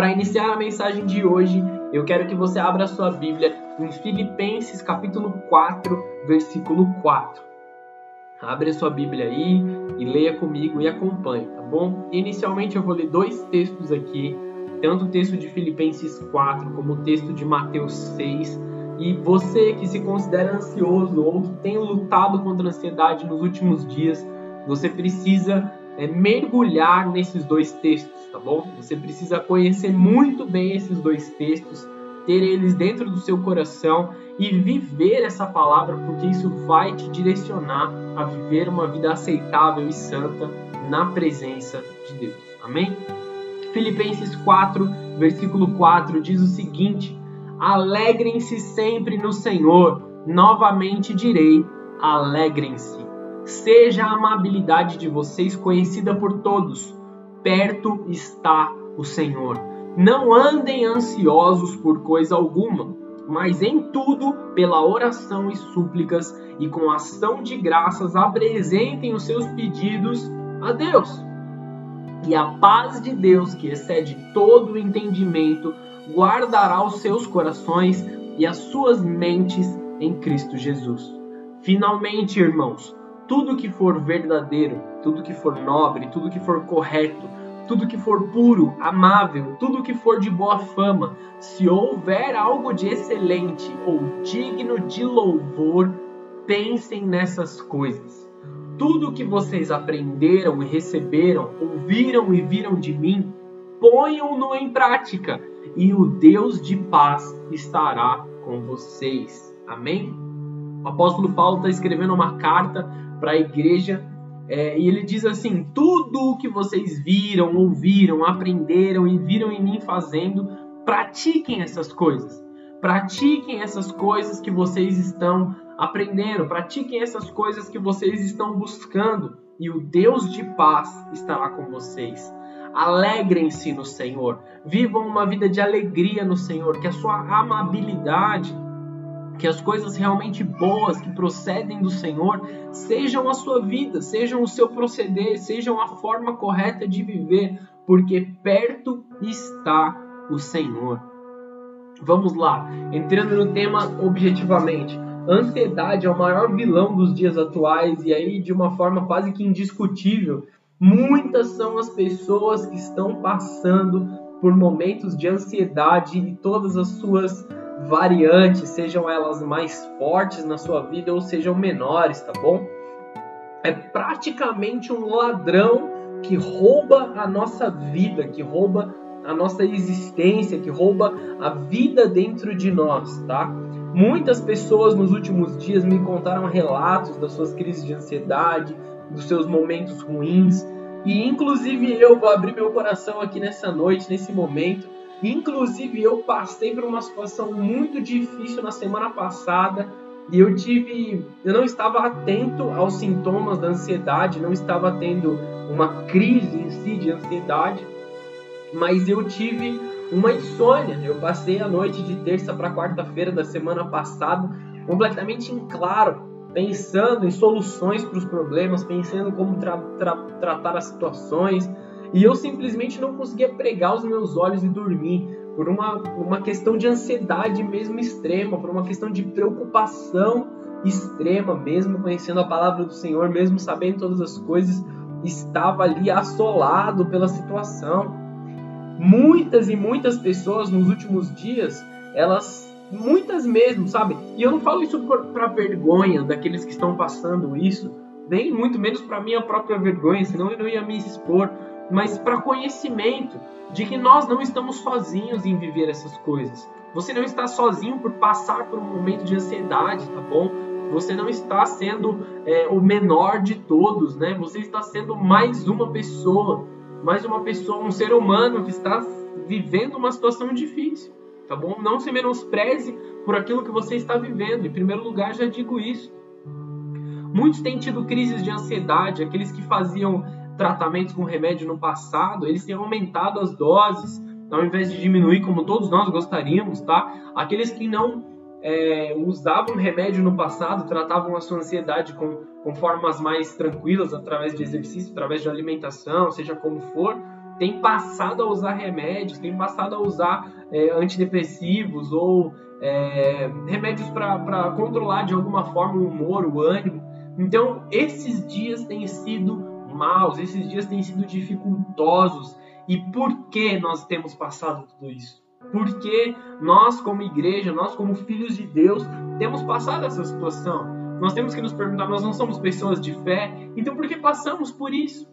Para iniciar a mensagem de hoje, eu quero que você abra sua Bíblia em Filipenses capítulo 4, versículo 4. Abre a sua Bíblia aí e leia comigo e acompanhe, tá bom? Inicialmente eu vou ler dois textos aqui, tanto o texto de Filipenses 4 como o texto de Mateus 6. E você que se considera ansioso ou que tem lutado contra a ansiedade nos últimos dias, você precisa é, mergulhar nesses dois textos, tá bom? Você precisa conhecer muito bem esses dois textos, ter eles dentro do seu coração e viver essa palavra, porque isso vai te direcionar a viver uma vida aceitável e santa na presença de Deus. Amém? Filipenses 4, versículo 4 diz o seguinte: Alegrem-se sempre no Senhor. Novamente direi: alegrem-se. Seja a amabilidade de vocês conhecida por todos. Perto está o Senhor. Não andem ansiosos por coisa alguma, mas em tudo, pela oração e súplicas e com ação de graças, apresentem os seus pedidos a Deus. E a paz de Deus, que excede todo o entendimento, guardará os seus corações e as suas mentes em Cristo Jesus. Finalmente, irmãos, tudo que for verdadeiro, tudo que for nobre, tudo que for correto, tudo que for puro, amável, tudo que for de boa fama, se houver algo de excelente ou digno de louvor, pensem nessas coisas. Tudo que vocês aprenderam e receberam, ouviram e viram de mim, ponham-no em prática, e o Deus de paz estará com vocês. Amém? O apóstolo Paulo está escrevendo uma carta para a igreja. É, e ele diz assim: tudo o que vocês viram, ouviram, aprenderam e viram em mim fazendo, pratiquem essas coisas. Pratiquem essas coisas que vocês estão aprendendo, pratiquem essas coisas que vocês estão buscando, e o Deus de paz estará com vocês. Alegrem-se no Senhor, vivam uma vida de alegria no Senhor, que a sua amabilidade que as coisas realmente boas que procedem do Senhor sejam a sua vida, sejam o seu proceder, sejam a forma correta de viver, porque perto está o Senhor. Vamos lá, entrando no tema objetivamente. ansiedade é o maior vilão dos dias atuais e aí de uma forma quase que indiscutível. Muitas são as pessoas que estão passando por momentos de ansiedade e todas as suas variantes, sejam elas mais fortes na sua vida ou sejam menores, tá bom? É praticamente um ladrão que rouba a nossa vida, que rouba a nossa existência, que rouba a vida dentro de nós, tá? Muitas pessoas nos últimos dias me contaram relatos das suas crises de ansiedade, dos seus momentos ruins, e inclusive eu vou abrir meu coração aqui nessa noite, nesse momento, Inclusive, eu passei por uma situação muito difícil na semana passada e eu tive. Eu não estava atento aos sintomas da ansiedade, não estava tendo uma crise em si de ansiedade, mas eu tive uma insônia. Eu passei a noite de terça para quarta-feira da semana passada completamente em claro, pensando em soluções para os problemas, pensando como tra tra tratar as situações e eu simplesmente não conseguia pregar os meus olhos e dormir por uma, uma questão de ansiedade mesmo extrema, por uma questão de preocupação extrema, mesmo conhecendo a palavra do Senhor, mesmo sabendo todas as coisas, estava ali assolado pela situação. Muitas e muitas pessoas nos últimos dias, elas muitas mesmo, sabe? E eu não falo isso para vergonha daqueles que estão passando isso, nem muito menos para minha própria vergonha, senão eu não ia me expor mas para conhecimento de que nós não estamos sozinhos em viver essas coisas. Você não está sozinho por passar por um momento de ansiedade, tá bom? Você não está sendo é, o menor de todos, né? Você está sendo mais uma pessoa, mais uma pessoa, um ser humano que está vivendo uma situação difícil, tá bom? Não se menospreze por aquilo que você está vivendo. Em primeiro lugar, já digo isso. Muitos têm tido crises de ansiedade, aqueles que faziam tratamentos com remédio no passado, eles têm aumentado as doses, ao invés de diminuir como todos nós gostaríamos, tá? Aqueles que não é, usavam remédio no passado, tratavam a sua ansiedade com, com formas mais tranquilas, através de exercício, através de alimentação, seja como for, tem passado a usar remédios, tem passado a usar é, antidepressivos ou é, remédios para controlar de alguma forma o humor, o ânimo. Então, esses dias têm sido maus, esses dias têm sido dificultosos. E por que nós temos passado tudo isso? Porque nós, como igreja, nós, como filhos de Deus, temos passado essa situação. Nós temos que nos perguntar: nós não somos pessoas de fé, então por que passamos por isso?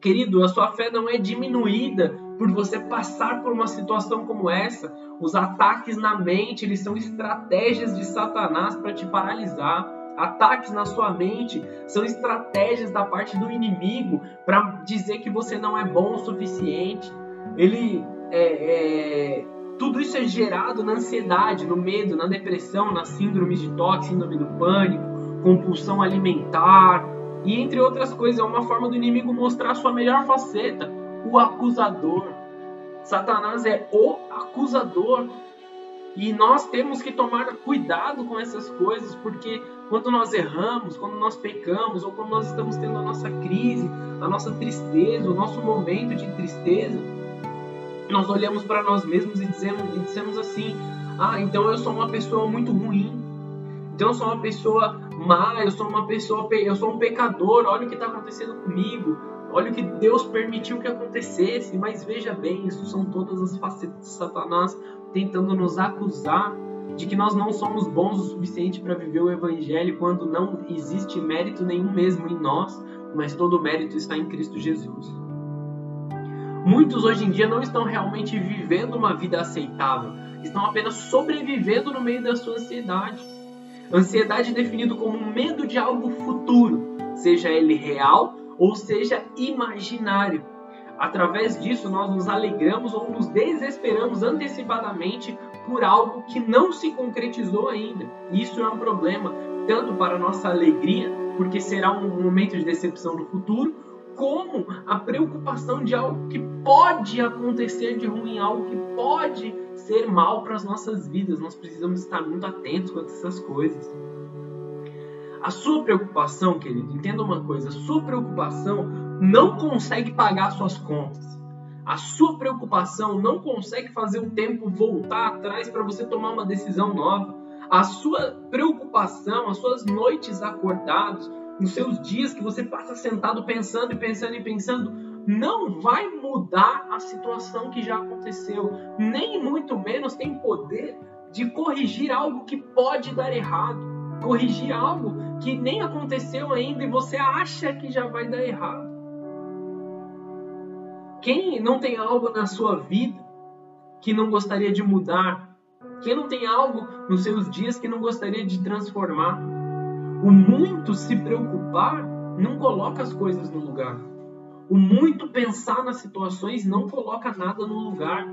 Querido, a sua fé não é diminuída por você passar por uma situação como essa. Os ataques na mente, eles são estratégias de Satanás para te paralisar. Ataques na sua mente são estratégias da parte do inimigo para dizer que você não é bom o suficiente. Ele é, é, tudo isso é gerado na ansiedade, no medo, na depressão, na síndrome de toque, síndrome do pânico, compulsão alimentar, e entre outras coisas, é uma forma do inimigo mostrar sua melhor faceta, o acusador. Satanás é o acusador. E nós temos que tomar cuidado com essas coisas, porque quando nós erramos, quando nós pecamos, ou quando nós estamos tendo a nossa crise, a nossa tristeza, o nosso momento de tristeza, nós olhamos para nós mesmos e dizemos, e dizemos assim: Ah, então eu sou uma pessoa muito ruim, então eu sou uma pessoa má, eu sou uma pessoa, eu sou um pecador, olha o que está acontecendo comigo, olha o que Deus permitiu que acontecesse. Mas veja bem, isso são todas as facetas de Satanás tentando nos acusar de que nós não somos bons o suficiente para viver o Evangelho quando não existe mérito nenhum mesmo em nós, mas todo o mérito está em Cristo Jesus. Muitos hoje em dia não estão realmente vivendo uma vida aceitável, estão apenas sobrevivendo no meio da sua ansiedade. Ansiedade é definido como medo de algo futuro, seja ele real ou seja imaginário. Através disso, nós nos alegramos ou nos desesperamos antecipadamente por algo que não se concretizou ainda. Isso é um problema, tanto para a nossa alegria, porque será um momento de decepção no futuro, como a preocupação de algo que pode acontecer de ruim, algo que pode ser mal para as nossas vidas. Nós precisamos estar muito atentos com essas coisas. A sua preocupação, querido, entenda uma coisa: a sua preocupação não consegue pagar suas contas. A sua preocupação não consegue fazer o tempo voltar atrás para você tomar uma decisão nova. A sua preocupação, as suas noites acordados, os seus dias que você passa sentado pensando e pensando e pensando, não vai mudar a situação que já aconteceu, nem muito menos tem poder de corrigir algo que pode dar errado, corrigir algo que nem aconteceu ainda e você acha que já vai dar errado. Quem não tem algo na sua vida que não gostaria de mudar? Quem não tem algo nos seus dias que não gostaria de transformar? O muito se preocupar não coloca as coisas no lugar. O muito pensar nas situações não coloca nada no lugar.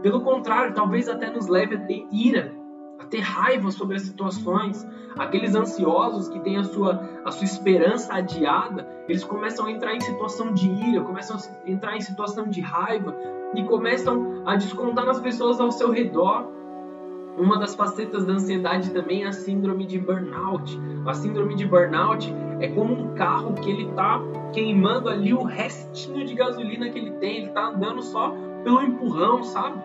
Pelo contrário, talvez até nos leve a ter ira, a ter raiva sobre as situações. Aqueles ansiosos que têm a sua, a sua esperança adiada, eles começam a entrar em situação de ira, começam a entrar em situação de raiva e começam a descontar nas pessoas ao seu redor. Uma das facetas da ansiedade também é a síndrome de burnout. A síndrome de burnout é como um carro que ele está queimando ali o restinho de gasolina que ele tem, ele está andando só pelo empurrão, sabe?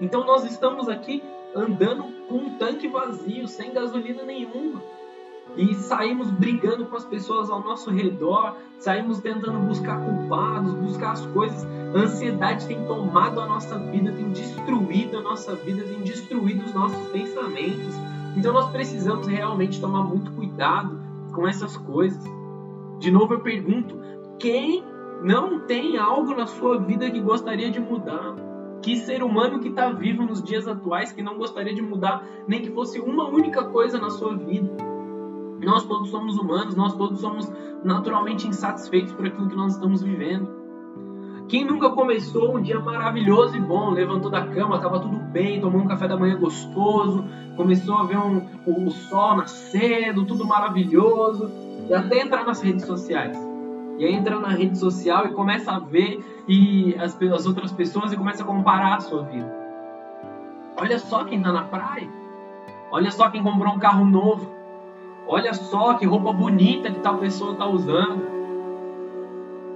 Então nós estamos aqui andando com um tanque vazio, sem gasolina nenhuma e saímos brigando com as pessoas ao nosso redor, saímos tentando buscar culpados, buscar as coisas. A ansiedade tem tomado a nossa vida, tem destruído a nossa vida, tem destruído os nossos pensamentos. Então nós precisamos realmente tomar muito cuidado com essas coisas. De novo eu pergunto: quem não tem algo na sua vida que gostaria de mudar? Que ser humano que está vivo nos dias atuais que não gostaria de mudar nem que fosse uma única coisa na sua vida? Nós todos somos humanos, nós todos somos naturalmente insatisfeitos por aquilo que nós estamos vivendo. Quem nunca começou um dia maravilhoso e bom, levantou da cama, estava tudo bem, tomou um café da manhã gostoso, começou a ver um, o, sol nascendo, tudo maravilhoso, e até entrar nas redes sociais. E aí entra na rede social e começa a ver e as, as outras pessoas e começa a comparar a sua vida. Olha só quem está na praia. Olha só quem comprou um carro novo. Olha só que roupa bonita que tal pessoa está usando.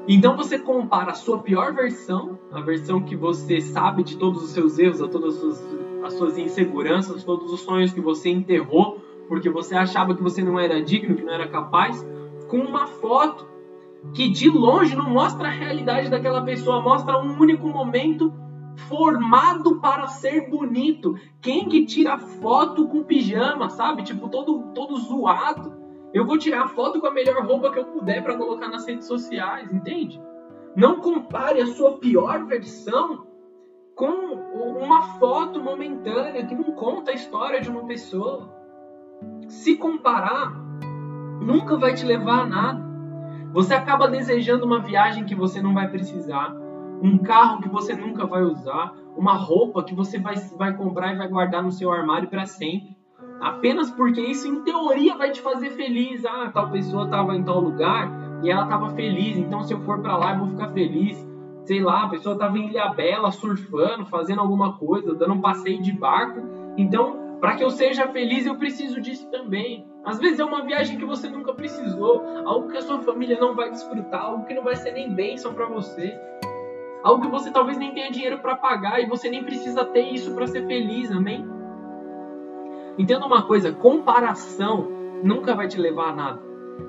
Então você compara a sua pior versão, a versão que você sabe de todos os seus erros, a todas as suas, as suas inseguranças, todos os sonhos que você enterrou porque você achava que você não era digno, que não era capaz, com uma foto que de longe não mostra a realidade daquela pessoa, mostra um único momento formado para ser bonito. Quem que tira foto com pijama, sabe? Tipo todo todo zoado. Eu vou tirar foto com a melhor roupa que eu puder para colocar nas redes sociais, entende? Não compare a sua pior versão com uma foto momentânea que não conta a história de uma pessoa. Se comparar, nunca vai te levar a nada. Você acaba desejando uma viagem que você não vai precisar, um carro que você nunca vai usar, uma roupa que você vai, vai comprar e vai guardar no seu armário para sempre. Apenas porque isso, em teoria, vai te fazer feliz. Ah, tal pessoa estava em tal lugar e ela estava feliz, então se eu for para lá eu vou ficar feliz. Sei lá, a pessoa estava em Ilha Bela surfando, fazendo alguma coisa, dando um passeio de barco. Então, para que eu seja feliz, eu preciso disso também. Às vezes é uma viagem que você nunca precisou, algo que a sua família não vai desfrutar, algo que não vai ser nem bênção para você. Algo que você talvez nem tenha dinheiro para pagar e você nem precisa ter isso para ser feliz, amém? Entenda uma coisa, comparação nunca vai te levar a nada.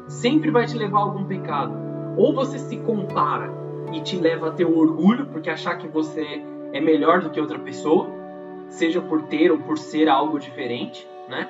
Sempre vai te levar a algum pecado. Ou você se compara e te leva a ter o orgulho, porque achar que você é melhor do que outra pessoa, seja por ter ou por ser algo diferente, né?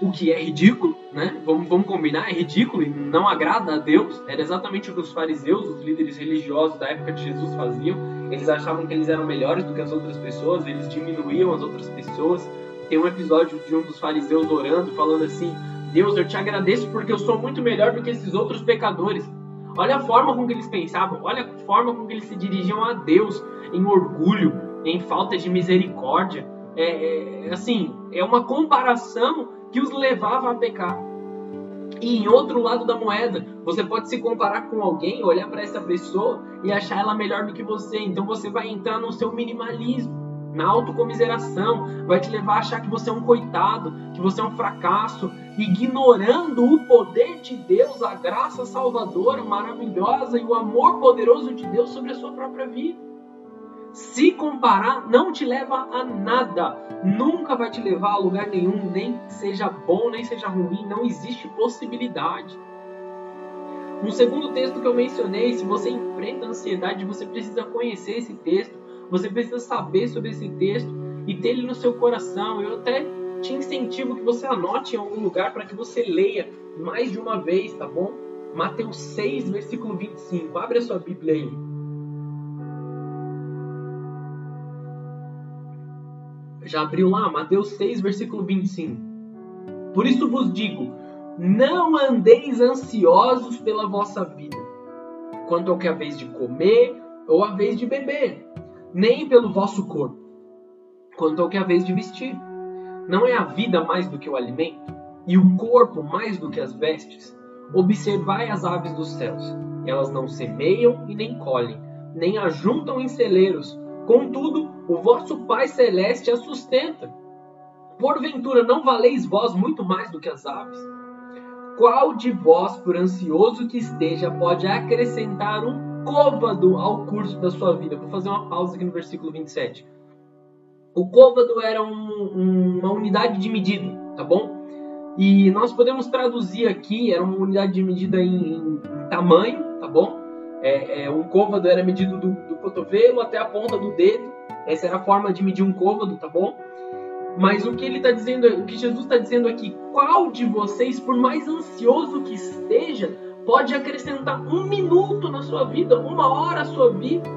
O que é ridículo, né? Vamos, vamos combinar, é ridículo e não agrada a Deus. Era exatamente o que os fariseus, os líderes religiosos da época de Jesus faziam. Eles achavam que eles eram melhores do que as outras pessoas, eles diminuíam as outras pessoas tem um episódio de um dos fariseus orando, falando assim: Deus, eu te agradeço porque eu sou muito melhor do que esses outros pecadores. Olha a forma com que eles pensavam, olha a forma com que eles se dirigiam a Deus, em orgulho, em falta de misericórdia. É, é, assim, é uma comparação que os levava a pecar. E em outro lado da moeda, você pode se comparar com alguém, olhar para essa pessoa e achar ela melhor do que você. Então você vai entrar no seu minimalismo na autocomiseração, vai te levar a achar que você é um coitado, que você é um fracasso, ignorando o poder de Deus, a graça salvadora, maravilhosa e o amor poderoso de Deus sobre a sua própria vida. Se comparar não te leva a nada, nunca vai te levar a lugar nenhum, nem seja bom, nem seja ruim, não existe possibilidade. Um segundo texto que eu mencionei, se você enfrenta ansiedade, você precisa conhecer esse texto você precisa saber sobre esse texto e ter ele no seu coração. Eu até te incentivo que você anote em algum lugar para que você leia mais de uma vez, tá bom? Mateus 6, versículo 25. Abre a sua Bíblia aí. Já abriu lá? Mateus 6, versículo 25. Por isso vos digo: não andeis ansiosos pela vossa vida, quanto ao que a vez de comer ou a vez de beber nem pelo vosso corpo, quanto ao que a vez de vestir. Não é a vida mais do que o alimento, e o corpo mais do que as vestes? Observai as aves dos céus. Elas não semeiam e nem colhem, nem ajuntam em celeiros. Contudo, o vosso Pai Celeste as sustenta. Porventura não valeis vós muito mais do que as aves? Qual de vós, por ansioso que esteja, pode acrescentar um côvado ao curso da sua vida. Vou fazer uma pausa aqui no versículo 27. O côvado era um, uma unidade de medida, tá bom? E nós podemos traduzir aqui, era uma unidade de medida em, em tamanho, tá bom? É, é, um côvado era medido do, do cotovelo até a ponta do dedo. Essa era a forma de medir um côvado, tá bom? Mas o que ele está dizendo, o que Jesus está dizendo aqui, qual de vocês, por mais ansioso que esteja, pode acrescentar um minuto na sua vida, uma hora à sua vida?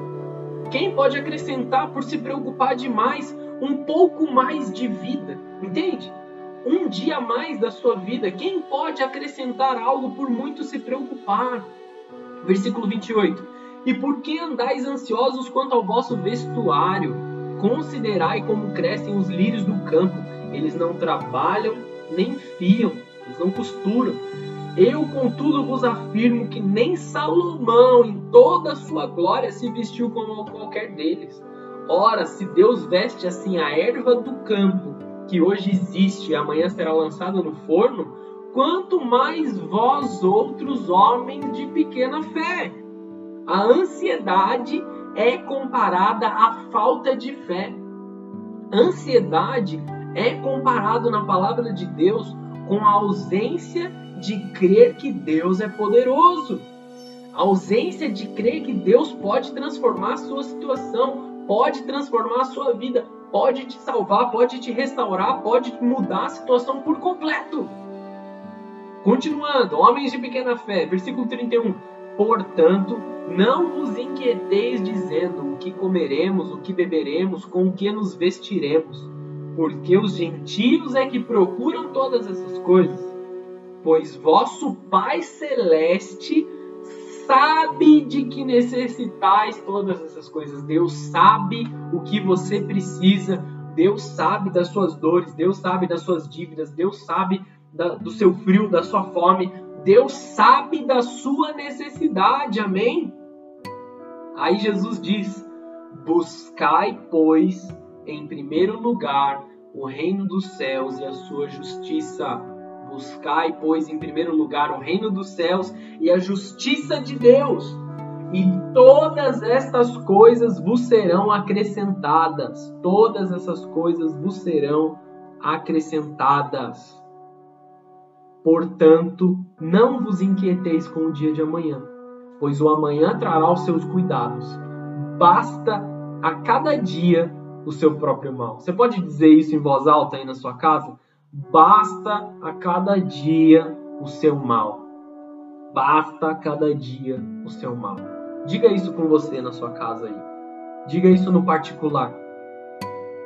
Quem pode acrescentar por se preocupar demais um pouco mais de vida? Entende? Um dia a mais da sua vida. Quem pode acrescentar algo por muito se preocupar? Versículo 28. E por que andais ansiosos quanto ao vosso vestuário? Considerai como crescem os lírios do campo. Eles não trabalham nem fiam, eles não costuram. Eu, contudo, vos afirmo que nem Salomão, em toda a sua glória, se vestiu como qualquer deles. Ora, se Deus veste assim a erva do campo, que hoje existe e amanhã será lançada no forno, quanto mais vós outros homens de pequena fé. A ansiedade é comparada à falta de fé. Ansiedade é comparado na palavra de Deus com a ausência de crer que Deus é poderoso. A ausência de crer que Deus pode transformar a sua situação, pode transformar a sua vida, pode te salvar, pode te restaurar, pode mudar a situação por completo. Continuando, homens de pequena fé, versículo 31. Portanto, não vos inquieteis dizendo o que comeremos, o que beberemos, com o que nos vestiremos, porque os gentios é que procuram todas essas coisas. Pois vosso Pai Celeste sabe de que necessitais todas essas coisas. Deus sabe o que você precisa. Deus sabe das suas dores. Deus sabe das suas dívidas. Deus sabe da, do seu frio, da sua fome. Deus sabe da sua necessidade. Amém? Aí Jesus diz: Buscai, pois, em primeiro lugar o reino dos céus e a sua justiça. Buscai, pois, em primeiro lugar o reino dos céus e a justiça de Deus. E todas estas coisas vos serão acrescentadas. Todas essas coisas vos serão acrescentadas. Portanto, não vos inquieteis com o dia de amanhã, pois o amanhã trará os seus cuidados. Basta a cada dia o seu próprio mal. Você pode dizer isso em voz alta aí na sua casa? Basta a cada dia o seu mal. Basta a cada dia o seu mal. Diga isso com você na sua casa aí. Diga isso no particular.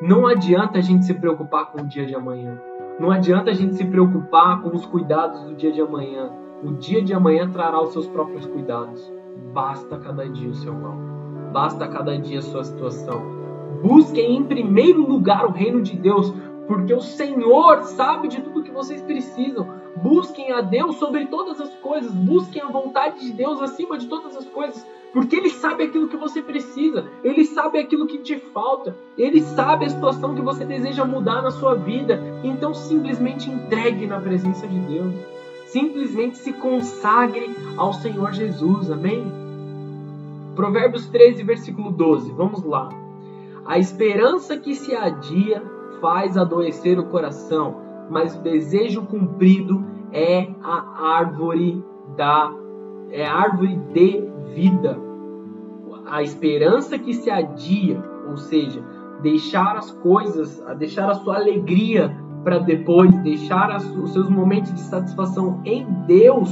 Não adianta a gente se preocupar com o dia de amanhã. Não adianta a gente se preocupar com os cuidados do dia de amanhã. O dia de amanhã trará os seus próprios cuidados. Basta cada dia o seu mal. Basta cada dia a sua situação. Busquem em primeiro lugar o reino de Deus, porque o Senhor sabe de tudo que vocês precisam. Busquem a Deus sobre todas as coisas, busquem a vontade de Deus acima de todas as coisas, porque Ele sabe aquilo que você precisa, Ele sabe aquilo que te falta, Ele sabe a situação que você deseja mudar na sua vida. Então simplesmente entregue na presença de Deus, simplesmente se consagre ao Senhor Jesus, amém? Provérbios 13, versículo 12, vamos lá. A esperança que se adia faz adoecer o coração, mas o desejo cumprido é a árvore da é a árvore de vida. A esperança que se adia, ou seja, deixar as coisas, deixar a sua alegria para depois, deixar os seus momentos de satisfação em Deus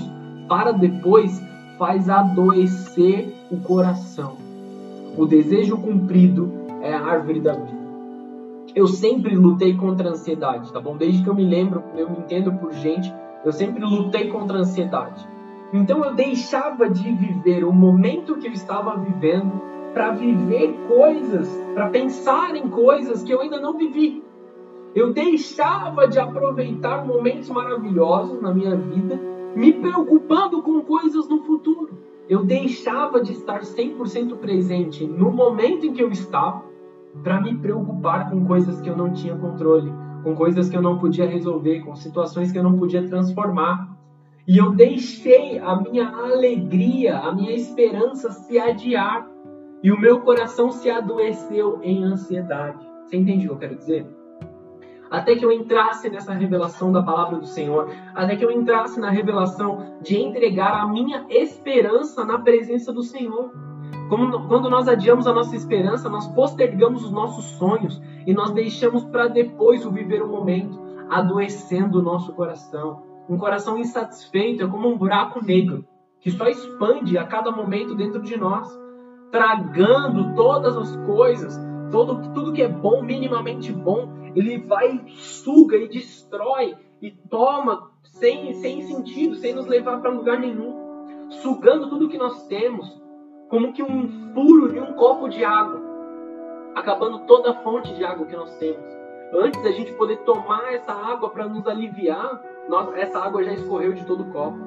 para depois, faz adoecer o coração. O desejo cumprido é a árvore da vida. Eu sempre lutei contra a ansiedade, tá bom? Desde que eu me lembro, eu me entendo por gente, eu sempre lutei contra a ansiedade. Então eu deixava de viver o momento que eu estava vivendo para viver coisas, para pensar em coisas que eu ainda não vivi. Eu deixava de aproveitar momentos maravilhosos na minha vida, me preocupando com coisas no futuro. Eu deixava de estar 100% presente no momento em que eu estava para me preocupar com coisas que eu não tinha controle, com coisas que eu não podia resolver, com situações que eu não podia transformar. E eu deixei a minha alegria, a minha esperança se adiar. E o meu coração se adoeceu em ansiedade. Você entende o que eu quero dizer? Até que eu entrasse nessa revelação da palavra do Senhor, até que eu entrasse na revelação de entregar a minha esperança na presença do Senhor. Como, quando nós adiamos a nossa esperança, nós postergamos os nossos sonhos e nós deixamos para depois o viver o momento, adoecendo o nosso coração. Um coração insatisfeito é como um buraco negro que só expande a cada momento dentro de nós, tragando todas as coisas, todo, tudo que é bom, minimamente bom, ele vai, suga e destrói e toma sem, sem sentido, sem nos levar para lugar nenhum, sugando tudo que nós temos, como que um furo de um copo de água, acabando toda a fonte de água que nós temos. Antes da gente poder tomar essa água para nos aliviar, nós, essa água já escorreu de todo o copo.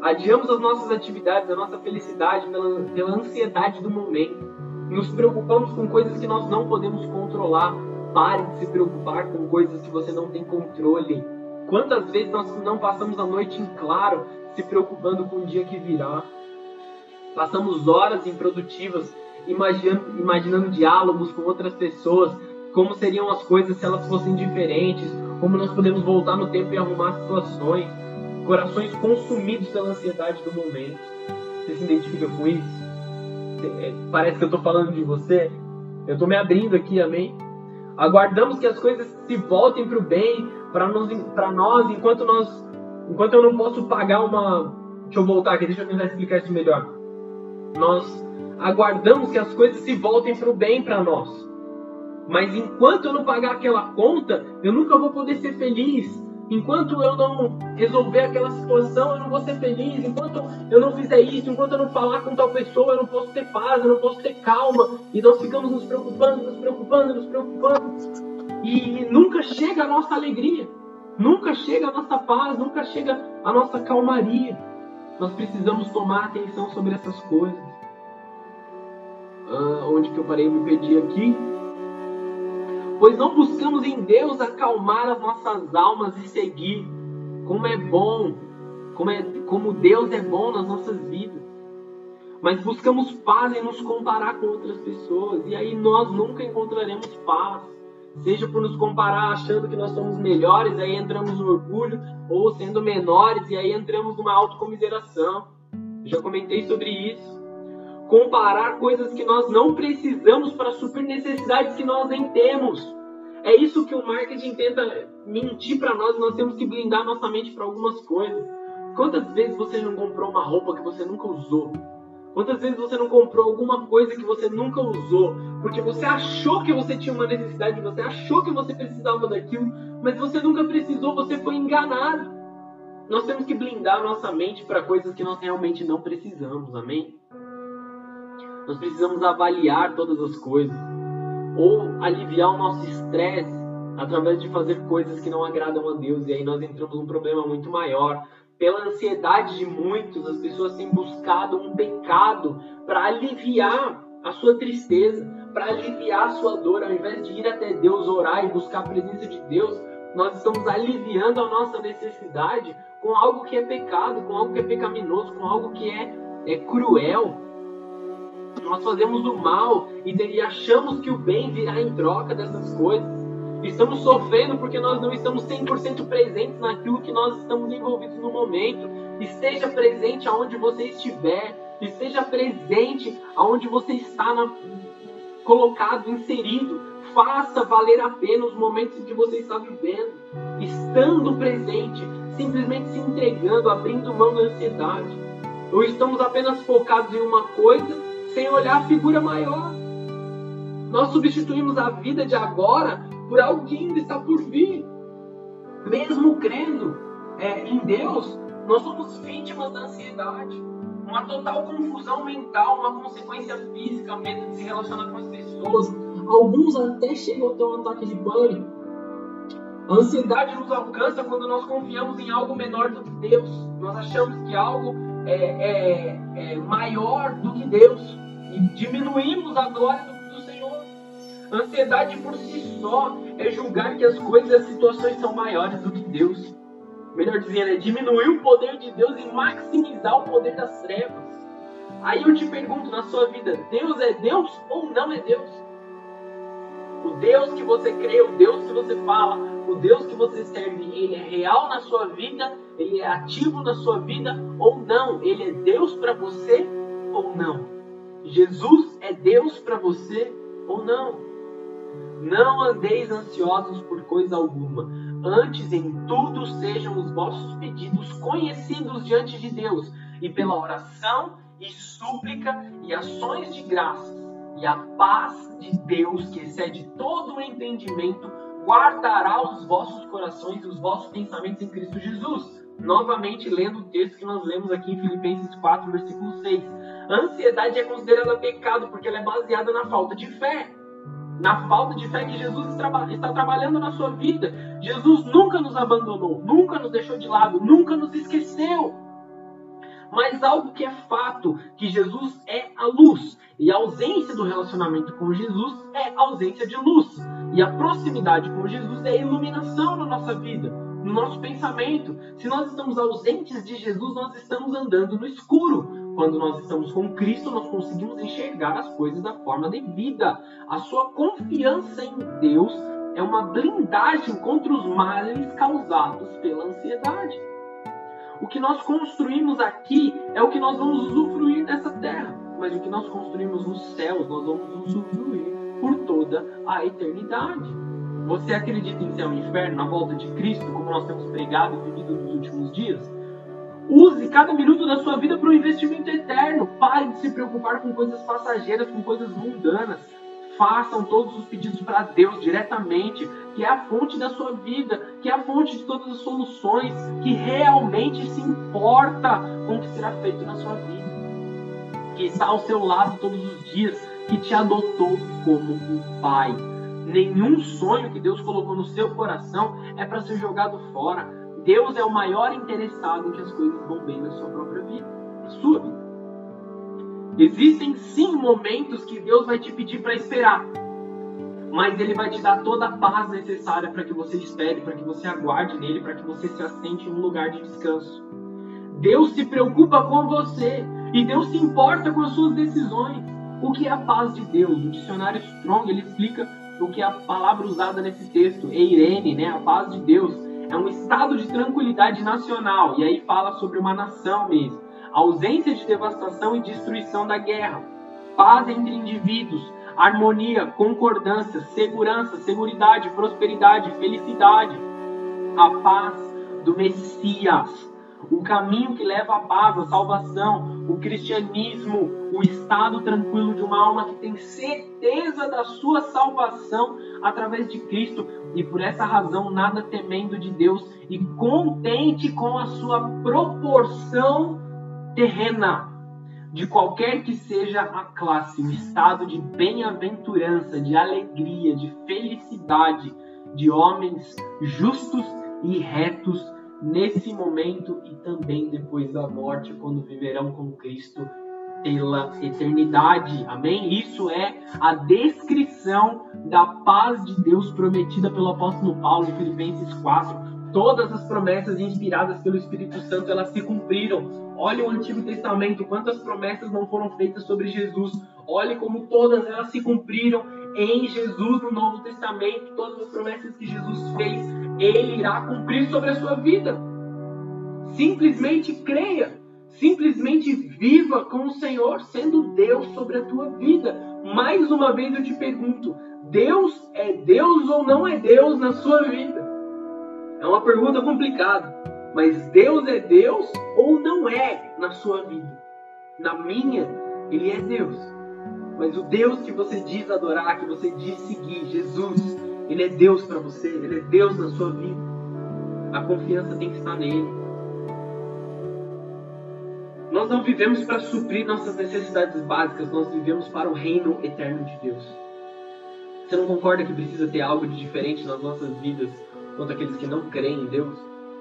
Adiamos as nossas atividades, a nossa felicidade pela, pela ansiedade do momento. Nos preocupamos com coisas que nós não podemos controlar. Pare de se preocupar com coisas que você não tem controle. Quantas vezes nós não passamos a noite em claro se preocupando com o dia que virá? Passamos horas improdutivas imaginando, imaginando diálogos com outras pessoas, como seriam as coisas se elas fossem diferentes, como nós podemos voltar no tempo e arrumar situações, corações consumidos pela ansiedade do momento. Você se identifica com isso? É, parece que eu estou falando de você. Eu estou me abrindo aqui, amém? Aguardamos que as coisas se voltem para o bem, para nós, enquanto nós, enquanto eu não posso pagar uma. Deixa eu voltar aqui, deixa eu tentar explicar isso melhor. Nós aguardamos que as coisas se voltem para o bem para nós. Mas enquanto eu não pagar aquela conta, eu nunca vou poder ser feliz. Enquanto eu não resolver aquela situação, eu não vou ser feliz. Enquanto eu não fizer isso, enquanto eu não falar com tal pessoa, eu não posso ter paz, eu não posso ter calma. E nós ficamos nos preocupando, nos preocupando, nos preocupando. E nunca chega a nossa alegria. Nunca chega a nossa paz, nunca chega a nossa calmaria. Nós precisamos tomar atenção sobre essas coisas. Ah, onde que eu parei me perdi aqui? Pois não buscamos em Deus acalmar as nossas almas e seguir. Como é bom, como, é, como Deus é bom nas nossas vidas. Mas buscamos paz em nos comparar com outras pessoas. E aí nós nunca encontraremos paz. Seja por nos comparar achando que nós somos melhores, aí entramos no orgulho, ou sendo menores, e aí entramos numa autocomiseração. Já comentei sobre isso comparar coisas que nós não precisamos para suprir necessidades que nós nem temos. É isso que o marketing tenta mentir para nós, nós temos que blindar nossa mente para algumas coisas. Quantas vezes você não comprou uma roupa que você nunca usou? Quantas vezes você não comprou alguma coisa que você nunca usou? Porque você achou que você tinha uma necessidade, você achou que você precisava daquilo, mas você nunca precisou, você foi enganado. Nós temos que blindar nossa mente para coisas que nós realmente não precisamos, amém? Nós precisamos avaliar todas as coisas. Ou aliviar o nosso estresse através de fazer coisas que não agradam a Deus. E aí nós entramos num problema muito maior. Pela ansiedade de muitos, as pessoas têm buscado um pecado para aliviar a sua tristeza, para aliviar a sua dor. Ao invés de ir até Deus orar e buscar a presença de Deus, nós estamos aliviando a nossa necessidade com algo que é pecado, com algo que é pecaminoso, com algo que é, é cruel. Nós fazemos o mal e achamos que o bem virá em troca dessas coisas. Estamos sofrendo porque nós não estamos 100% presentes naquilo que nós estamos envolvidos no momento. Esteja presente aonde você estiver. Esteja presente aonde você está na, colocado, inserido. Faça valer a pena os momentos que você está vivendo. Estando presente, simplesmente se entregando, abrindo mão da ansiedade. Ou estamos apenas focados em uma coisa sem olhar a figura maior. Nós substituímos a vida de agora por algo que ainda está por vir. Mesmo crendo é, em Deus, nós somos vítimas da ansiedade. Uma total confusão mental, uma consequência física, medo de se relacionar com as pessoas. Alguns até chegam a ter um ataque de pânico. A ansiedade nos alcança quando nós confiamos em algo menor do que Deus. Nós achamos que algo é, é, é maior do que Deus e diminuímos a glória do, do Senhor. Ansiedade por si só é julgar que as coisas e as situações são maiores do que Deus. Melhor dizendo, é diminuir o poder de Deus e maximizar o poder das trevas. Aí eu te pergunto na sua vida: Deus é Deus ou não é Deus? O Deus que você crê, o Deus que você fala, o Deus que você serve, ele é real na sua vida, ele é ativo na sua vida ou não? Ele é Deus para você ou não? Jesus é Deus para você ou não? Não andeis ansiosos por coisa alguma, antes em tudo sejam os vossos pedidos conhecidos diante de Deus, e pela oração e súplica e ações de graças, e a paz de Deus, que excede todo o entendimento, guardará os vossos corações e os vossos pensamentos em Cristo Jesus. Novamente lendo o texto que nós lemos aqui em Filipenses 4, versículo 6. A ansiedade é considerada pecado porque ela é baseada na falta de fé. Na falta de fé que Jesus está trabalhando na sua vida. Jesus nunca nos abandonou, nunca nos deixou de lado, nunca nos esqueceu. Mas algo que é fato, que Jesus é a luz. E a ausência do relacionamento com Jesus é ausência de luz. E a proximidade com Jesus é iluminação na nossa vida, no nosso pensamento. Se nós estamos ausentes de Jesus, nós estamos andando no escuro. quando nós estamos com Cristo, nós conseguimos enxergar as coisas da forma devida. A sua confiança em Deus é uma blindagem contra os males causados pela ansiedade. O que nós construímos aqui é o que nós vamos usufruir nessa terra, mas o que nós construímos nos céus, nós vamos usufruir por toda a eternidade. Você acredita em céu e inferno na volta de Cristo, como nós temos pregado e vivido nos últimos dias? Use cada minuto da sua vida para um investimento eterno. Pare de se preocupar com coisas passageiras, com coisas mundanas. Façam todos os pedidos para Deus diretamente, que é a fonte da sua vida, que é a fonte de todas as soluções, que realmente se importa com o que será feito na sua vida, que está ao seu lado todos os dias, que te adotou como um pai. Nenhum sonho que Deus colocou no seu coração é para ser jogado fora. Deus é o maior interessado em que as coisas vão bem na sua própria vida, na sua vida. Existem sim momentos que Deus vai te pedir para esperar, mas Ele vai te dar toda a paz necessária para que você espere, para que você aguarde nele, para que você se assente em um lugar de descanso. Deus se preocupa com você e Deus se importa com as suas decisões. O que é a paz de Deus? O dicionário Strong ele explica o que a palavra usada nesse texto, Eirene, né? A paz de Deus é um estado de tranquilidade nacional e aí fala sobre uma nação mesmo, ausência de devastação e destruição da guerra, paz entre indivíduos, harmonia, concordância, segurança, seguridade, prosperidade, felicidade, a paz do Messias o caminho que leva à paz, à salvação, o cristianismo, o estado tranquilo de uma alma que tem certeza da sua salvação através de Cristo. E por essa razão nada temendo de Deus e contente com a sua proporção terrena, de qualquer que seja a classe, o estado de bem-aventurança, de alegria, de felicidade de homens justos e retos nesse momento e também depois da morte, quando viverão com Cristo pela eternidade. Amém? Isso é a descrição da paz de Deus prometida pelo apóstolo Paulo em Filipenses 4. Todas as promessas inspiradas pelo Espírito Santo, elas se cumpriram. Olha o Antigo Testamento, quantas promessas não foram feitas sobre Jesus. Olhe como todas elas se cumpriram em Jesus no Novo Testamento. Todas as promessas que Jesus fez, ele irá cumprir sobre a sua vida. Simplesmente creia. Simplesmente viva com o Senhor sendo Deus sobre a tua vida. Mais uma vez eu te pergunto: Deus é Deus ou não é Deus na sua vida? É uma pergunta complicada, mas Deus é Deus ou não é na sua vida? Na minha, Ele é Deus. Mas o Deus que você diz adorar, que você diz seguir, Jesus, Ele é Deus para você, Ele é Deus na sua vida. A confiança tem que estar nele. Nós não vivemos para suprir nossas necessidades básicas, nós vivemos para o reino eterno de Deus. Você não concorda que precisa ter algo de diferente nas nossas vidas quanto aqueles que não creem em Deus?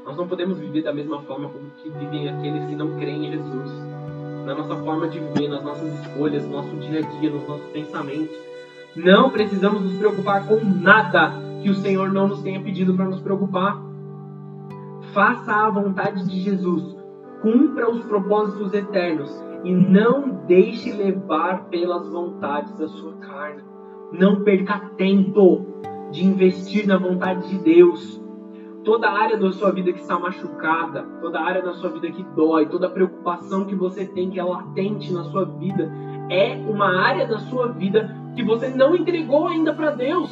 Nós não podemos viver da mesma forma como que vivem aqueles que não creem em Jesus na nossa forma de viver, nas nossas escolhas, no nosso dia a dia, nos nossos pensamentos. Não precisamos nos preocupar com nada que o Senhor não nos tenha pedido para nos preocupar. Faça a vontade de Jesus, cumpra os propósitos eternos e não deixe levar pelas vontades da sua carne. Não perca tempo de investir na vontade de Deus toda área da sua vida que está machucada, toda área da sua vida que dói, toda preocupação que você tem que é latente na sua vida, é uma área da sua vida que você não entregou ainda para Deus.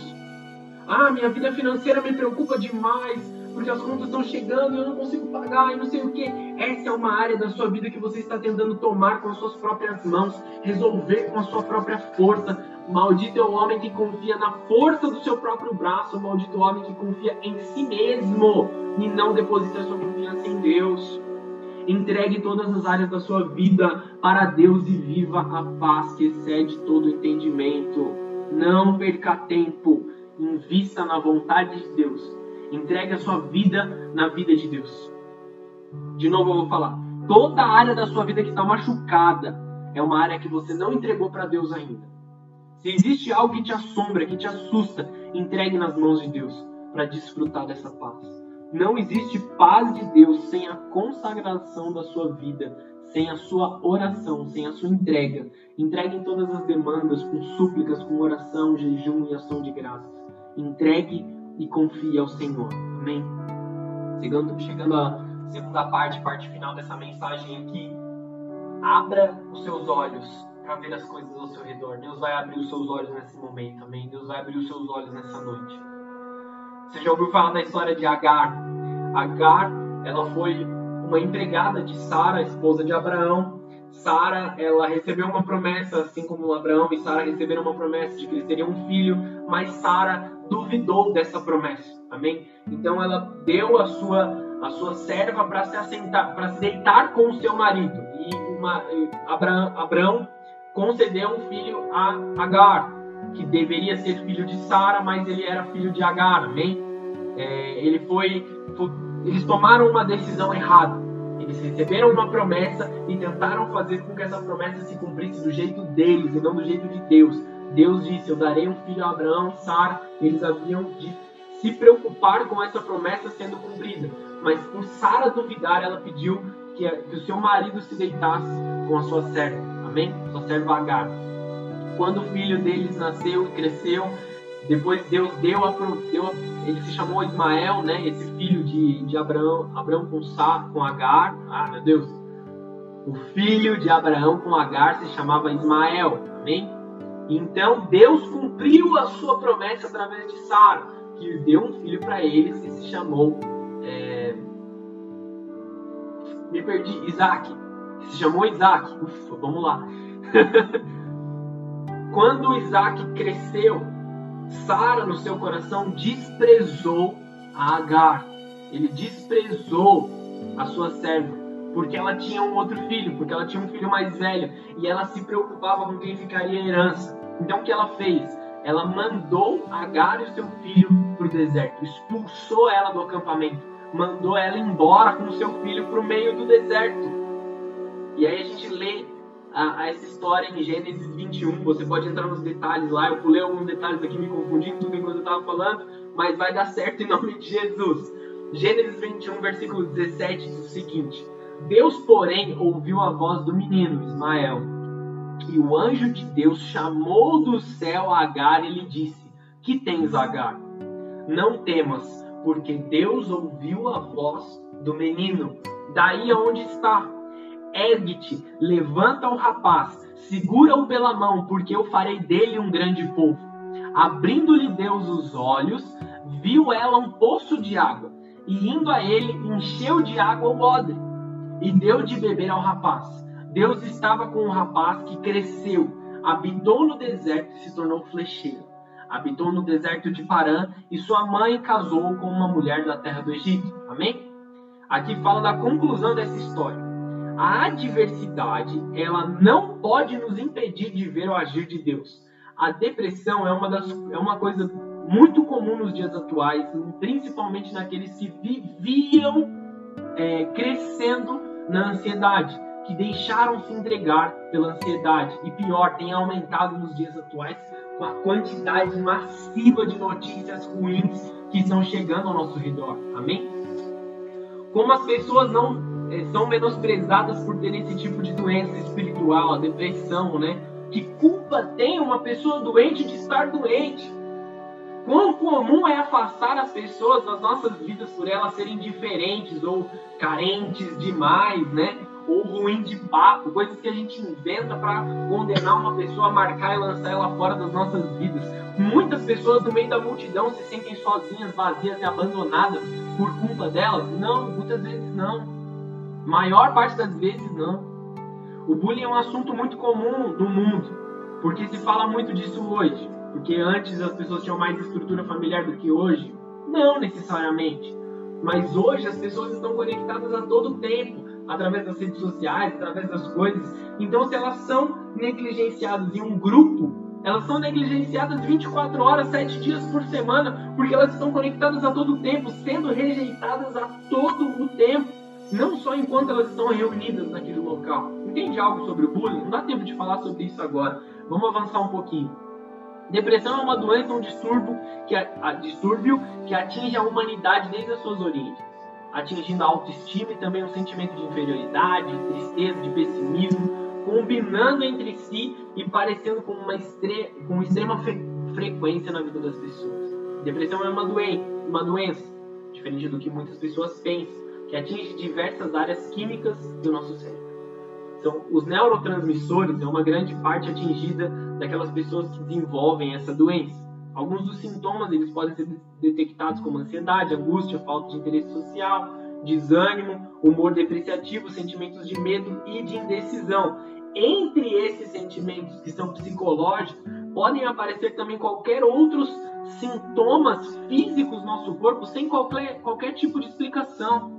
Ah, minha vida financeira me preocupa demais, porque as contas estão chegando e eu não consigo pagar e não sei o que. Essa é uma área da sua vida que você está tentando tomar com as suas próprias mãos, resolver com a sua própria força. Maldito é o homem que confia na força do seu próprio braço, maldito é o homem que confia em si mesmo e não deposita sua confiança em Deus. Entregue todas as áreas da sua vida para Deus e viva a paz que excede todo entendimento. Não perca tempo, invista na vontade de Deus. Entregue a sua vida na vida de Deus. De novo eu vou falar. Toda área da sua vida que está machucada é uma área que você não entregou para Deus ainda. Se existe algo que te assombra, que te assusta, entregue nas mãos de Deus para desfrutar dessa paz. Não existe paz de Deus sem a consagração da sua vida, sem a sua oração, sem a sua entrega. Entregue todas as demandas com súplicas, com oração, jejum e ação de graças. Entregue e confie ao Senhor. Amém? Chegando, chegando à segunda parte, parte final dessa mensagem aqui. Abra os seus olhos para ver as coisas ao seu redor. Deus vai abrir os seus olhos nesse momento, amém? Deus vai abrir os seus olhos nessa noite. Você já ouviu falar da história de Agar? Agar, ela foi uma empregada de Sara, esposa de Abraão. Sara, ela recebeu uma promessa, assim como Abraão e Sara receberam uma promessa de que eles teriam um filho, mas Sara duvidou dessa promessa. Amém? Então ela deu a sua a sua serva para se assentar, para se deitar com o seu marido. E uma, Abraão, Abraão concedeu um filho a Agar, que deveria ser filho de Sara, mas ele era filho de Agar, amém? É, ele foi, foi, eles tomaram uma decisão errada. Eles receberam uma promessa e tentaram fazer com que essa promessa se cumprisse do jeito deles e não do jeito de Deus. Deus disse: Eu darei um filho a Abraão, Sara. Eles haviam de se preocupar com essa promessa sendo cumprida. Mas por Sara duvidar, ela pediu que, que o seu marido se deitasse com a sua serva. Amém? Só serve Agar. Quando o filho deles nasceu e cresceu, depois Deus deu a, deu ele se chamou Ismael, né? Esse filho de, de Abraão, Abraão com Sá, com Agar. Ah, meu Deus. O filho de Abraão com Agar se chamava Ismael. Amém? Então Deus cumpriu a sua promessa através de Sara, que deu um filho para eles e se chamou. É... Me perdi, Isaac se chamou Isaac. Ufa, vamos lá. Quando Isaac cresceu, Sara, no seu coração, desprezou a Agar. Ele desprezou a sua serva, porque ela tinha um outro filho, porque ela tinha um filho mais velho, e ela se preocupava com quem ficaria em herança. Então o que ela fez? Ela mandou Agar e seu filho para o deserto, expulsou ela do acampamento, mandou ela embora com seu filho para o meio do deserto. E aí a gente lê a, a, essa história em Gênesis 21. Você pode entrar nos detalhes lá. Eu pulei alguns detalhes aqui, me confundi tudo enquanto eu estava falando, mas vai dar certo em nome de Jesus. Gênesis 21, versículo 17 diz o seguinte: Deus, porém, ouviu a voz do menino Ismael. E o anjo de Deus chamou do céu Agar e lhe disse: Que tens, Agar? Não temas, porque Deus ouviu a voz do menino. Daí aonde está ergue-te, levanta o rapaz, segura-o pela mão, porque eu farei dele um grande povo. Abrindo-lhe Deus os olhos, viu ela um poço de água, e indo a ele, encheu de água o odre, e deu de beber ao rapaz. Deus estava com o rapaz que cresceu, habitou no deserto e se tornou flecheiro. Habitou no deserto de Parã, e sua mãe casou com uma mulher da terra do Egito. Amém? Aqui fala da conclusão dessa história a adversidade ela não pode nos impedir de ver o agir de Deus. A depressão é uma, das, é uma coisa muito comum nos dias atuais, principalmente naqueles que viviam é, crescendo na ansiedade, que deixaram se entregar pela ansiedade. E pior, tem aumentado nos dias atuais com a quantidade massiva de notícias ruins que estão chegando ao nosso redor. Amém? Como as pessoas não são menosprezadas por terem esse tipo de doença espiritual, a depressão, né? Que culpa tem uma pessoa doente de estar doente? Quão comum é afastar as pessoas das nossas vidas por elas serem diferentes ou carentes demais, né? Ou ruim de papo, coisas que a gente inventa para condenar uma pessoa, marcar e lançar ela fora das nossas vidas. Muitas pessoas no meio da multidão se sentem sozinhas, vazias e abandonadas por culpa delas? Não, muitas vezes não. Maior parte das vezes não. O bullying é um assunto muito comum do mundo, porque se fala muito disso hoje. Porque antes as pessoas tinham mais estrutura familiar do que hoje? Não necessariamente. Mas hoje as pessoas estão conectadas a todo tempo, através das redes sociais, através das coisas. Então, se elas são negligenciadas em um grupo, elas são negligenciadas 24 horas, 7 dias por semana, porque elas estão conectadas a todo tempo, sendo rejeitadas a todo o tempo não só enquanto elas estão reunidas naquele local. Entende algo sobre o bullying? Não dá tempo de falar sobre isso agora. Vamos avançar um pouquinho. Depressão é uma doença, um distúrbio que, a, a, distúrbio que atinge a humanidade desde as suas origens. atingindo a autoestima e também um sentimento de inferioridade, de tristeza, de pessimismo, combinando entre si e parecendo com uma, com extrema fre... frequência na vida das pessoas. Depressão é uma, doen... uma doença, diferente do que muitas pessoas pensam, que atinge diversas áreas químicas do nosso cérebro. São os neurotransmissores é uma grande parte atingida daquelas pessoas que desenvolvem essa doença. Alguns dos sintomas eles podem ser detectados como ansiedade, angústia, falta de interesse social, desânimo, humor depreciativo, sentimentos de medo e de indecisão. Entre esses sentimentos que são psicológicos, podem aparecer também qualquer outros sintomas físicos no nosso corpo sem qualquer, qualquer tipo de explicação.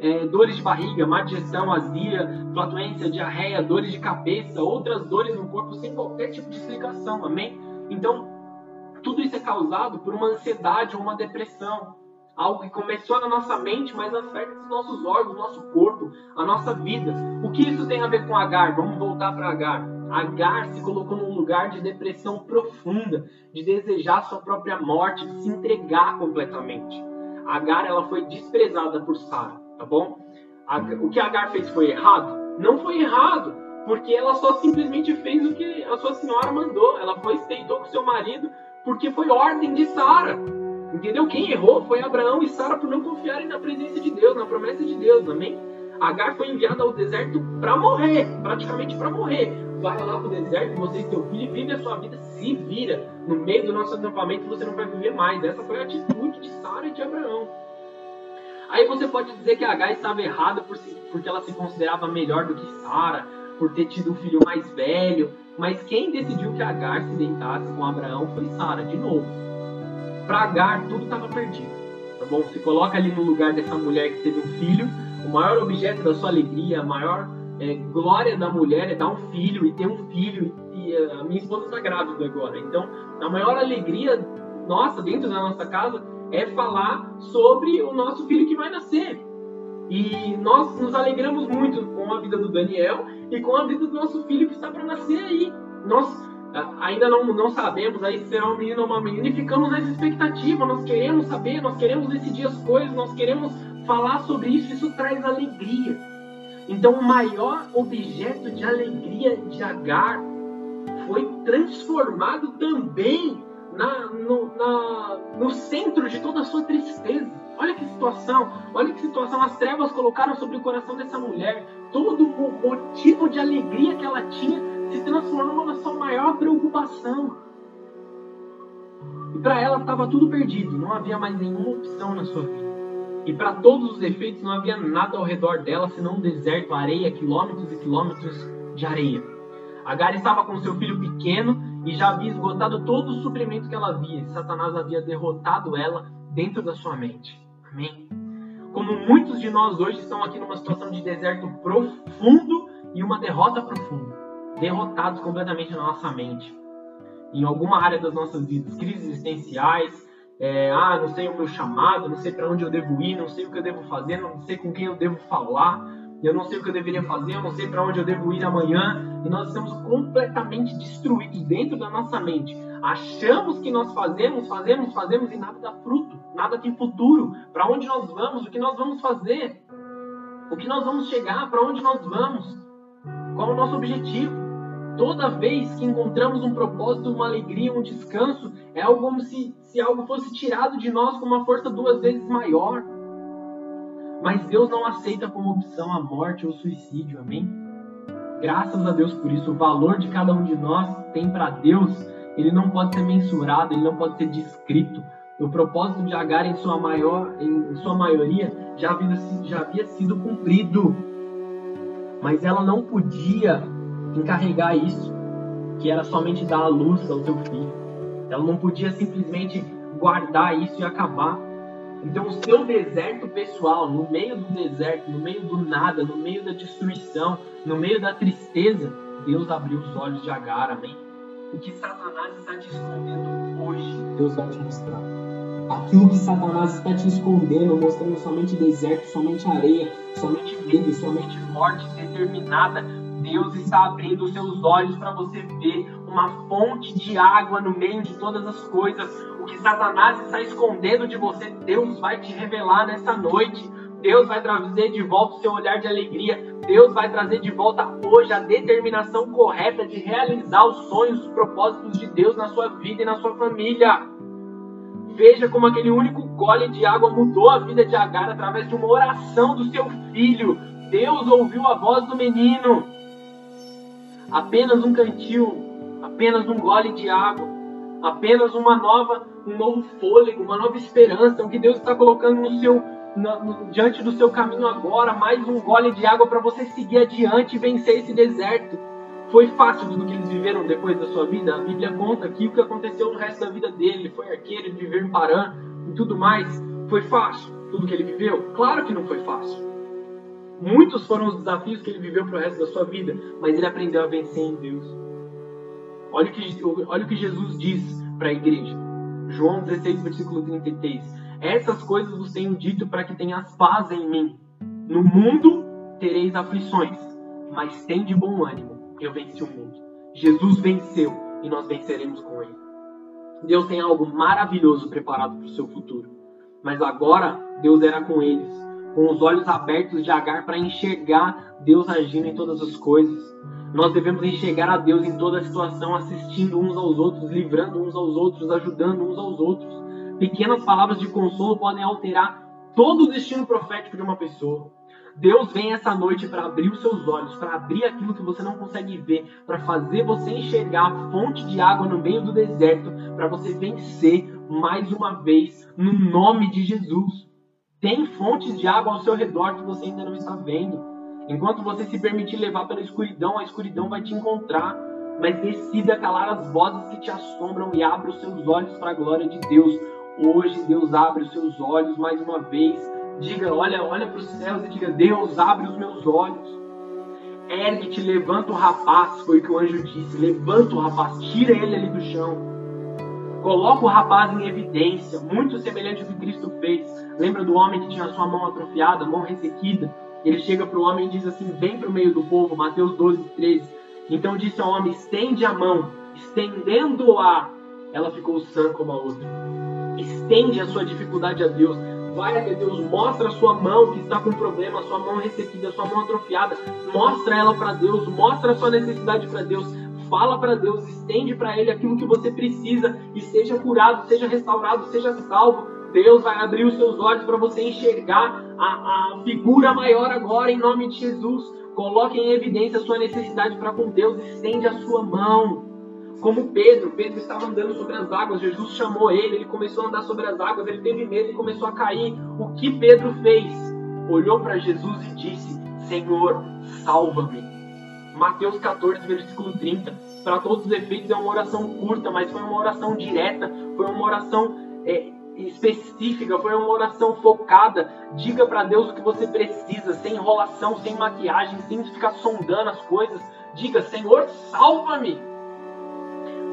É, dores de barriga, má digestão, azia, flatulência, diarreia, dores de cabeça, outras dores no corpo sem qualquer tipo de explicação, amém? Então, tudo isso é causado por uma ansiedade ou uma depressão. Algo que começou na nossa mente, mas afeta os nossos órgãos, nosso corpo, a nossa vida. O que isso tem a ver com Agar? Vamos voltar para Agar. Agar se colocou num lugar de depressão profunda, de desejar sua própria morte, de se entregar completamente. Agar ela foi desprezada por Sara, tá bom? O que Agar fez foi errado? Não foi errado, porque ela só simplesmente fez o que a sua senhora mandou. Ela foi deitou com seu marido, porque foi ordem de Sara. Entendeu? Quem errou foi Abraão e Sara por não confiarem na presença de Deus, na promessa de Deus, amém? Agar foi enviada ao deserto para morrer, praticamente para morrer. Vai lá para o deserto, você e seu filho, vive a sua vida, se vira. No meio do nosso acampamento você não vai viver mais. Essa foi a atitude de Sara e de Abraão. Aí você pode dizer que Agar estava errada por si, porque ela se considerava melhor do que Sara, por ter tido um filho mais velho. Mas quem decidiu que Agar se deitasse com Abraão foi Sara, de novo. Para Agar, tudo estava perdido. Tá bom? Se coloca ali no lugar dessa mulher que teve um filho, o maior objeto da sua alegria, a maior é, glória da mulher é dar um filho e ter um filho. E a minha esposa está grávida agora. Então, a maior alegria nossa dentro da nossa casa é falar sobre o nosso filho que vai nascer. E nós nos alegramos muito com a vida do Daniel e com a vida do nosso filho que está para nascer aí. Nós ainda não, não sabemos aí se será um menino ou uma menina e ficamos nessa expectativa. Nós queremos saber, nós queremos decidir as coisas, nós queremos falar sobre isso. Isso traz alegria. Então, o maior objeto de alegria de Agar foi transformado também na, no, na, no centro de toda a sua tristeza. Olha que situação, olha que situação. As trevas colocaram sobre o coração dessa mulher todo o motivo de alegria que ela tinha se transformou na sua maior preocupação. E para ela estava tudo perdido, não havia mais nenhuma opção na sua vida. E para todos os efeitos, não havia nada ao redor dela senão um deserto, areia, quilômetros e quilômetros de areia. Agar estava com seu filho pequeno e já havia esgotado todo o suprimento que ela havia. Satanás havia derrotado ela dentro da sua mente. Amém? Como muitos de nós hoje estão aqui numa situação de deserto profundo e uma derrota profunda derrotados completamente na nossa mente, em alguma área das nossas vidas, crises existenciais, é, ah, não sei o meu chamado, não sei para onde eu devo ir, não sei o que eu devo fazer, não sei com quem eu devo falar, eu não sei o que eu deveria fazer, eu não sei para onde eu devo ir amanhã, e nós estamos completamente destruídos dentro da nossa mente. Achamos que nós fazemos, fazemos, fazemos e nada dá fruto, nada tem futuro. Para onde nós vamos? O que nós vamos fazer? O que nós vamos chegar? Para onde nós vamos? Qual o nosso objetivo? toda vez que encontramos um propósito, uma alegria, um descanso, é algo como se, se algo fosse tirado de nós com uma força duas vezes maior. Mas Deus não aceita como opção a morte ou o suicídio, amém? Graças a Deus por isso. O valor de cada um de nós tem para Deus, ele não pode ser mensurado, ele não pode ser descrito. O propósito de Agar, em sua, maior, em sua maioria, já havia, já havia sido cumprido. Mas ela não podia encarregar isso, que era somente dar a luz ao seu filho. Ela não podia simplesmente guardar isso e acabar. Então, o seu deserto pessoal, no meio do deserto, no meio do nada, no meio da destruição, no meio da tristeza, Deus abriu os olhos de Agar, amém? O que Satanás está te escondendo hoje, Deus vai te mostrar. Aquilo que Satanás está te escondendo, mostrando somente deserto, somente areia, somente medo, somente morte determinada, Deus está abrindo os seus olhos para você ver uma fonte de água no meio de todas as coisas. O que Satanás está escondendo de você, Deus vai te revelar nessa noite. Deus vai trazer de volta o seu olhar de alegria. Deus vai trazer de volta hoje a determinação correta de realizar os sonhos, os propósitos de Deus na sua vida e na sua família. Veja como aquele único gole de água mudou a vida de Agar através de uma oração do seu filho. Deus ouviu a voz do menino. Apenas um cantil, apenas um gole de água, apenas uma nova, um novo fôlego, uma nova esperança, o que Deus está colocando no seu no, diante do seu caminho agora, mais um gole de água para você seguir adiante e vencer esse deserto. Foi fácil tudo que eles viveram depois da sua vida? A Bíblia conta aqui o que aconteceu no resto da vida dele. Ele foi arqueiro, ele viveu em Paran e tudo mais. Foi fácil tudo que ele viveu? Claro que não foi fácil. Muitos foram os desafios que ele viveu para o resto da sua vida, mas ele aprendeu a vencer em Deus. Olha o que, olha o que Jesus diz para a igreja. João 16, versículo 33. Essas coisas vos tenho dito para que tenhas paz em mim. No mundo tereis aflições, mas tem de bom ânimo. Eu venci o mundo. Jesus venceu e nós venceremos com ele. Deus tem algo maravilhoso preparado para o seu futuro. Mas agora Deus era com eles, com os olhos abertos de Agar para enxergar Deus agindo em todas as coisas. Nós devemos enxergar a Deus em toda a situação, assistindo uns aos outros, livrando uns aos outros, ajudando uns aos outros. Pequenas palavras de consolo podem alterar todo o destino profético de uma pessoa. Deus vem essa noite para abrir os seus olhos, para abrir aquilo que você não consegue ver, para fazer você enxergar a fonte de água no meio do deserto, para você vencer mais uma vez no nome de Jesus. Tem fontes de água ao seu redor que você ainda não está vendo. Enquanto você se permitir levar pela escuridão, a escuridão vai te encontrar. Mas decida calar as vozes que te assombram e abra os seus olhos para a glória de Deus. Hoje Deus abre os seus olhos mais uma vez. Diga, olha, olha para os céus e diga, Deus abre os meus olhos. Ergue-te, levanta o rapaz, foi o que o anjo disse. Levanta o rapaz, tira ele ali do chão. Coloca o rapaz em evidência, muito semelhante ao que Cristo fez. Lembra do homem que tinha a sua mão atrofiada, mão ressequida? Ele chega para o homem e diz assim: Vem para o meio do povo, Mateus 12, 13. Então disse ao homem: Estende a mão, estendendo-a, ela ficou sã como a outra. Estende a sua dificuldade a Deus. Vai até Deus, mostra a sua mão que está com problema, a sua mão ressequida, a sua mão atrofiada. Mostra ela para Deus, mostra a sua necessidade para Deus. Fala para Deus, estende para Ele aquilo que você precisa e seja curado, seja restaurado, seja salvo. Deus vai abrir os seus olhos para você enxergar a, a figura maior agora, em nome de Jesus. Coloque em evidência a sua necessidade para com Deus, estende a sua mão. Como Pedro, Pedro estava andando sobre as águas, Jesus chamou ele, ele começou a andar sobre as águas, ele teve medo e começou a cair. O que Pedro fez? Olhou para Jesus e disse: Senhor, salva-me. Mateus 14, versículo 30. Para todos os efeitos é uma oração curta, mas foi uma oração direta, foi uma oração é, específica, foi uma oração focada. Diga para Deus o que você precisa, sem enrolação, sem maquiagem, sem ficar sondando as coisas. Diga: Senhor, salva-me.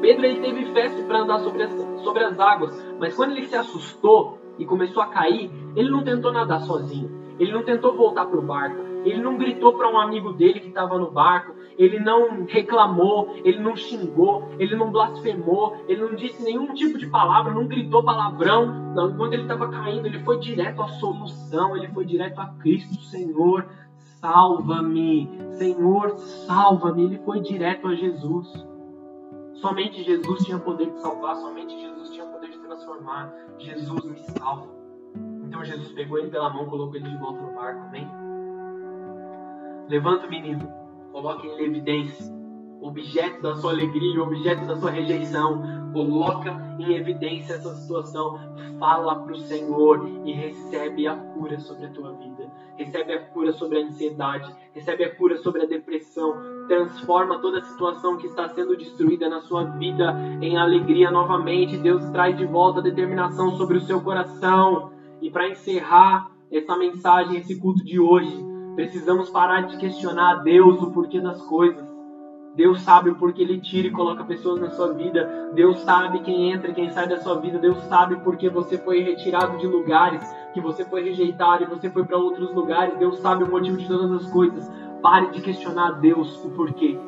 Pedro ele teve fé para andar sobre as, sobre as águas, mas quando ele se assustou e começou a cair, ele não tentou nadar sozinho. Ele não tentou voltar para o barco. Ele não gritou para um amigo dele que estava no barco. Ele não reclamou. Ele não xingou. Ele não blasfemou. Ele não disse nenhum tipo de palavra. Não gritou palavrão. Não, ele estava caindo, ele foi direto à solução. Ele foi direto a Cristo, Senhor, salva-me. Senhor, salva-me. Ele foi direto a Jesus. Somente Jesus tinha poder de salvar, somente Jesus tinha poder de transformar. Jesus me salva. Então Jesus pegou ele pela mão, colocou ele de volta no barco, amém? Levanta o menino, coloque em evidência. Objeto da sua alegria, objeto da sua rejeição. Coloca em evidência essa situação. Fala para o Senhor e recebe a cura sobre a tua vida. Recebe a cura sobre a ansiedade. Recebe a cura sobre a depressão transforma toda a situação que está sendo destruída na sua vida em alegria novamente. Deus traz de volta a determinação sobre o seu coração. E para encerrar essa mensagem, esse culto de hoje, precisamos parar de questionar a Deus o porquê das coisas. Deus sabe o porquê Ele tira e coloca pessoas na sua vida. Deus sabe quem entra e quem sai da sua vida. Deus sabe porque você foi retirado de lugares, que você foi rejeitado e você foi para outros lugares. Deus sabe o motivo de todas as coisas. Pare de questionar a Deus o porquê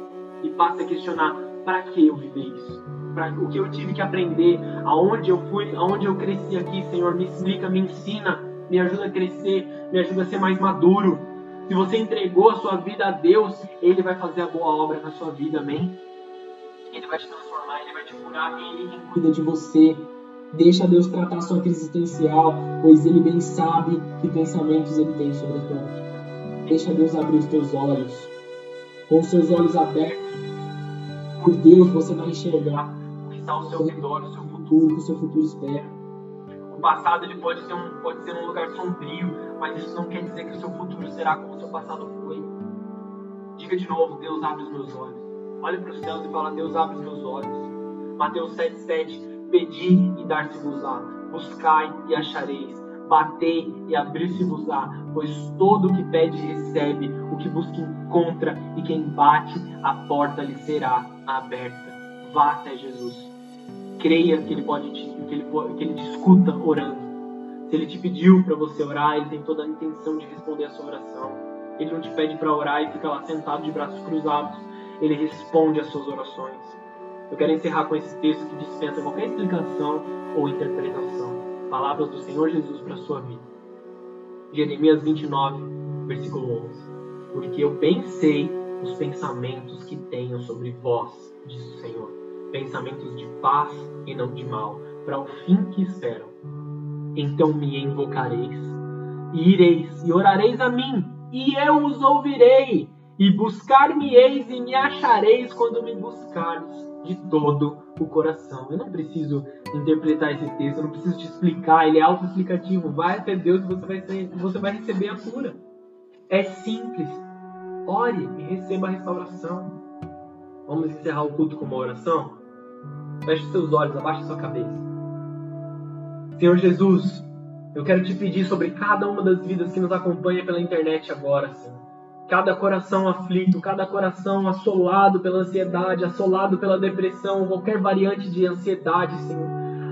e passe a questionar para que eu vivi isso, para o que eu tive que aprender, aonde eu fui, aonde eu cresci aqui, Senhor, me explica, me ensina. me ajuda a crescer, me ajuda a ser mais maduro. Se você entregou a sua vida a Deus, Ele vai fazer a boa obra na sua vida, amém? Ele vai te transformar, Ele vai te curar, Ele cuida de você. Deixa Deus tratar a sua crise existencial, pois Ele bem sabe que pensamentos Ele tem sobre a tua vida. Deixa Deus abrir os teus olhos. Com os seus olhos abertos, por Deus você vai enxergar o que está ao seu redor, o seu futuro, o que o seu futuro espera. O passado ele pode ser, um, pode ser um lugar sombrio, mas isso não quer dizer que o seu futuro será como o seu passado foi. Diga de novo, Deus abre os meus olhos. Olhe para os céus e fala, Deus abre os meus olhos. Mateus 7,7 Pedi e dar-se-vos-á, buscai e achareis, batei e abrir-se-vos-á, pois todo o que pede recebe, o que busca encontra, e quem bate, a porta lhe será aberta. Vá até Jesus. Creia que ele pode te, que ele, que ele te escuta orando. Se ele te pediu para você orar, ele tem toda a intenção de responder a sua oração. Ele não te pede para orar e fica lá sentado de braços cruzados. Ele responde às suas orações. Eu quero encerrar com esse texto que dispensa qualquer explicação ou interpretação. Palavras do Senhor Jesus para a sua vida. Jeremias 29, versículo 11. Porque eu pensei os pensamentos que tenho sobre vós, diz o Senhor. Pensamentos de paz e não de mal, para o fim que esperam. Então me invocareis, e ireis, e orareis a mim, e eu os ouvirei, e buscar-me-eis e me achareis quando me buscardes de todo o coração. Eu não preciso interpretar esse texto, eu não preciso te explicar, ele é autoexplicativo. Vai até Deus e você vai, você vai receber a cura. É simples. Ore e receba a restauração. Vamos encerrar o culto com uma oração? Feche seus olhos, abaixe sua cabeça. Senhor Jesus, eu quero te pedir sobre cada uma das vidas que nos acompanha pela internet agora, Senhor cada coração aflito, cada coração assolado pela ansiedade, assolado pela depressão, qualquer variante de ansiedade, Senhor.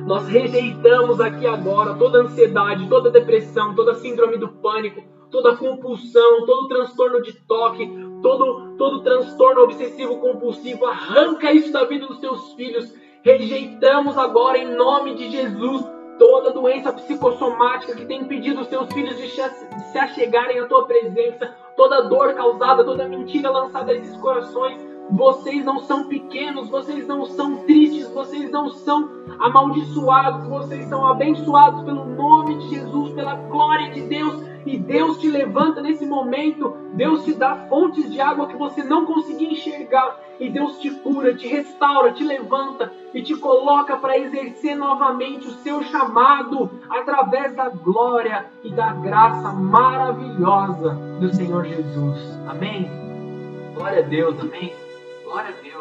Nós rejeitamos aqui agora toda ansiedade, toda depressão, toda síndrome do pânico, toda compulsão, todo transtorno de toque, todo, todo transtorno obsessivo compulsivo. Arranca isso da vida dos seus filhos. Rejeitamos agora em nome de Jesus toda doença psicossomática que tem impedido os seus filhos de se achegarem à tua presença toda dor causada, toda mentira lançada a esses corações. Vocês não são pequenos, vocês não são tristes, vocês não são amaldiçoados, vocês são abençoados pelo nome de Jesus, pela glória de Deus. E Deus te levanta nesse momento, Deus te dá fontes de água que você não conseguia enxergar, e Deus te cura, te restaura, te levanta e te coloca para exercer novamente o seu chamado através da glória e da graça maravilhosa do Senhor Jesus. Amém? Glória a Deus, amém? Glória a Deus.